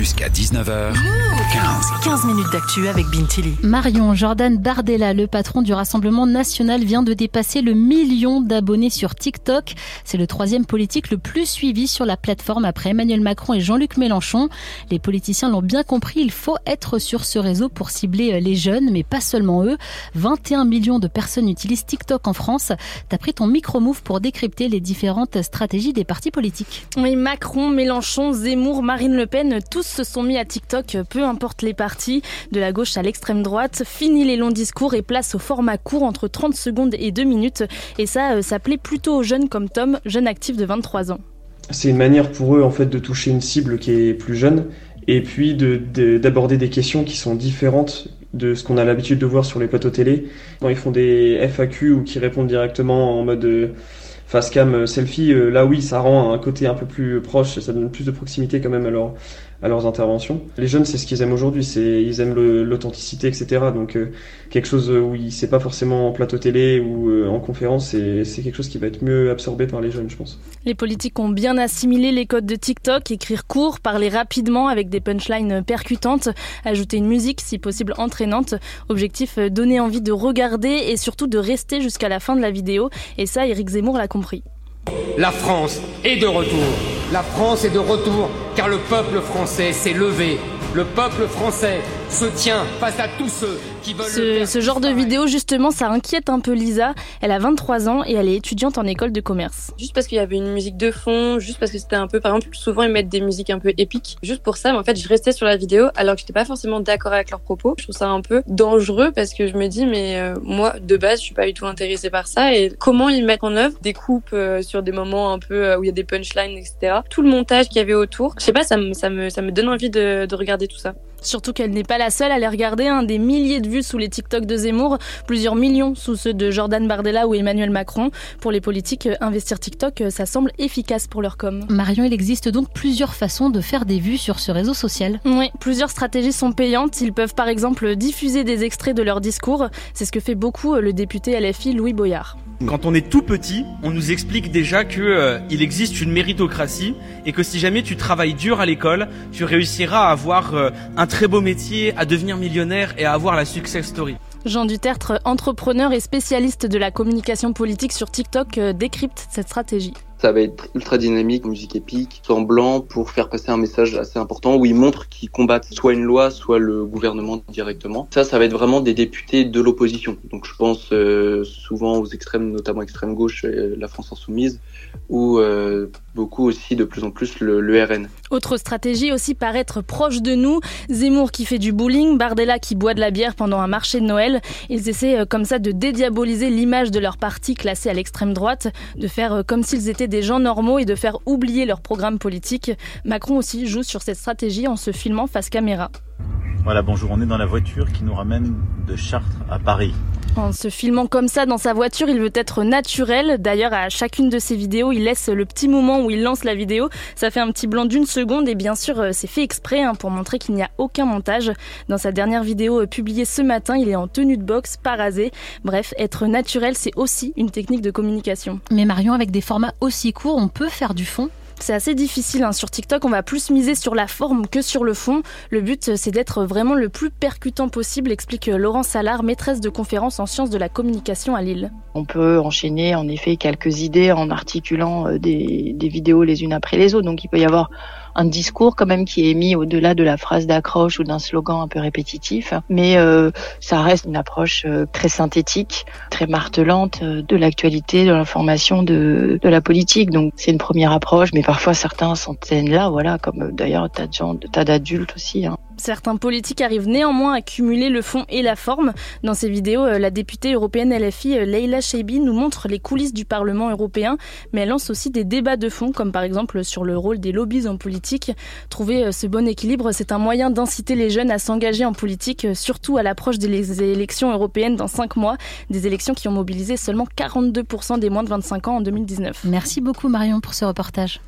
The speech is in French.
Jusqu'à 19h, 15. 15 minutes d'actu avec Bintili. Marion Jordan Bardella, le patron du Rassemblement national, vient de dépasser le million d'abonnés sur TikTok. C'est le troisième politique le plus suivi sur la plateforme après Emmanuel Macron et Jean-Luc Mélenchon. Les politiciens l'ont bien compris, il faut être sur ce réseau pour cibler les jeunes, mais pas seulement eux. 21 millions de personnes utilisent TikTok en France. T'as pris ton micro-move pour décrypter les différentes stratégies des partis politiques. Oui, Macron, Mélenchon, Zemmour, Marine Le Pen, tous se sont mis à TikTok, peu importe les partis, de la gauche à l'extrême droite. Fini les longs discours et place au format court entre 30 secondes et 2 minutes. Et ça, euh, ça plaît plutôt aux jeunes comme Tom, jeune actif de 23 ans. C'est une manière pour eux en fait de toucher une cible qui est plus jeune et puis d'aborder de, des questions qui sont différentes de ce qu'on a l'habitude de voir sur les plateaux télé. Quand ils font des FAQ ou qui répondent directement en mode euh, face cam euh, selfie, là oui, ça rend un côté un peu plus proche, ça donne plus de proximité quand même leur, à leurs interventions. Les jeunes, c'est ce qu'ils aiment aujourd'hui, c'est ils aiment l'authenticité, etc. Donc euh, quelque chose où il c'est pas forcément en plateau télé ou en conférence, c'est quelque chose qui va être mieux absorbé par les jeunes, je pense. Les politiques ont bien assimilé les codes de TikTok, écrire court, parler rapidement avec des punchlines percutantes, ajouter une musique si possible entraînante. Objectif donner envie de regarder et surtout de rester jusqu'à la fin de la vidéo. Et ça, Eric Zemmour l'a compris. La France est de retour. La France est de retour car le peuple français s'est levé. Le peuple français se tient face à tous ceux qui veulent... Ce, genre de vidéo, justement, ça inquiète un peu Lisa. Elle a 23 ans et elle est étudiante en école de commerce. Juste parce qu'il y avait une musique de fond, juste parce que c'était un peu... Par exemple, souvent, ils mettent des musiques un peu épiques. Juste pour ça, mais en fait, je restais sur la vidéo alors que j'étais pas forcément d'accord avec leurs propos. Je trouve ça un peu dangereux parce que je me dis, mais euh, moi, de base, je suis pas du tout intéressée par ça. Et comment ils mettent en œuvre des coupes euh, sur des moments un peu euh, où il y a des punchlines, etc. Tout le montage qu'il y avait autour. Je sais pas, ça me, ça me, ça me donne envie de, de regarder tout ça. Surtout qu'elle n'est pas la seule à les regarder. Un des milliers de vues sous les TikTok de Zemmour, plusieurs millions sous ceux de Jordan Bardella ou Emmanuel Macron. Pour les politiques, investir TikTok, ça semble efficace pour leur com. Marion, il existe donc plusieurs façons de faire des vues sur ce réseau social. Oui, plusieurs stratégies sont payantes. Ils peuvent par exemple diffuser des extraits de leur discours. C'est ce que fait beaucoup le député LFI Louis Boyard. Quand on est tout petit, on nous explique déjà que euh, il existe une méritocratie et que si jamais tu travailles dur à l'école, tu réussiras à avoir euh, un très beau métier, à devenir millionnaire et à avoir la success story. Jean Dutertre, entrepreneur et spécialiste de la communication politique sur TikTok, euh, décrypte cette stratégie. Ça va être ultra dynamique, musique épique, semblant pour faire passer un message assez important où ils montrent qu'ils combattent soit une loi, soit le gouvernement directement. Ça, ça va être vraiment des députés de l'opposition. Donc je pense euh, souvent aux extrêmes, notamment extrême gauche, la France insoumise, ou euh, beaucoup aussi de plus en plus le, le, RN. Autre stratégie aussi paraître proche de nous. Zemmour qui fait du bowling, Bardella qui boit de la bière pendant un marché de Noël. Ils essaient euh, comme ça de dédiaboliser l'image de leur parti classé à l'extrême droite, de faire comme s'ils étaient des gens normaux et de faire oublier leur programme politique. Macron aussi joue sur cette stratégie en se filmant face caméra. Voilà, bonjour, on est dans la voiture qui nous ramène de Chartres à Paris. En se filmant comme ça dans sa voiture, il veut être naturel. D'ailleurs, à chacune de ses vidéos, il laisse le petit moment où il lance la vidéo. Ça fait un petit blanc d'une seconde et bien sûr, euh, c'est fait exprès hein, pour montrer qu'il n'y a aucun montage. Dans sa dernière vidéo euh, publiée ce matin, il est en tenue de boxe, parasé. Bref, être naturel, c'est aussi une technique de communication. Mais Marion, avec des formats aussi courts, on peut faire du fond c'est assez difficile. Hein. Sur TikTok, on va plus miser sur la forme que sur le fond. Le but, c'est d'être vraiment le plus percutant possible, explique Laurence Salard, maîtresse de conférence en sciences de la communication à Lille. On peut enchaîner en effet quelques idées en articulant euh, des, vidéos les unes après les autres. Donc il peut y avoir un discours quand même qui est mis au-delà de la phrase d'accroche ou d'un slogan un peu répétitif, mais euh, ça reste une approche euh, très synthétique, très martelante euh, de l'actualité, de l'information, de, de la politique. Donc c'est une première approche, mais parfois certains s'en tiennent là, voilà, comme d'ailleurs tas d'adultes aussi. Hein. Certains politiques arrivent néanmoins à cumuler le fond et la forme. Dans ces vidéos, la députée européenne LFI Leila Cheibi nous montre les coulisses du Parlement européen, mais elle lance aussi des débats de fond, comme par exemple sur le rôle des lobbies en politique. Trouver ce bon équilibre, c'est un moyen d'inciter les jeunes à s'engager en politique, surtout à l'approche des élections européennes dans cinq mois, des élections qui ont mobilisé seulement 42% des moins de 25 ans en 2019. Merci beaucoup Marion pour ce reportage.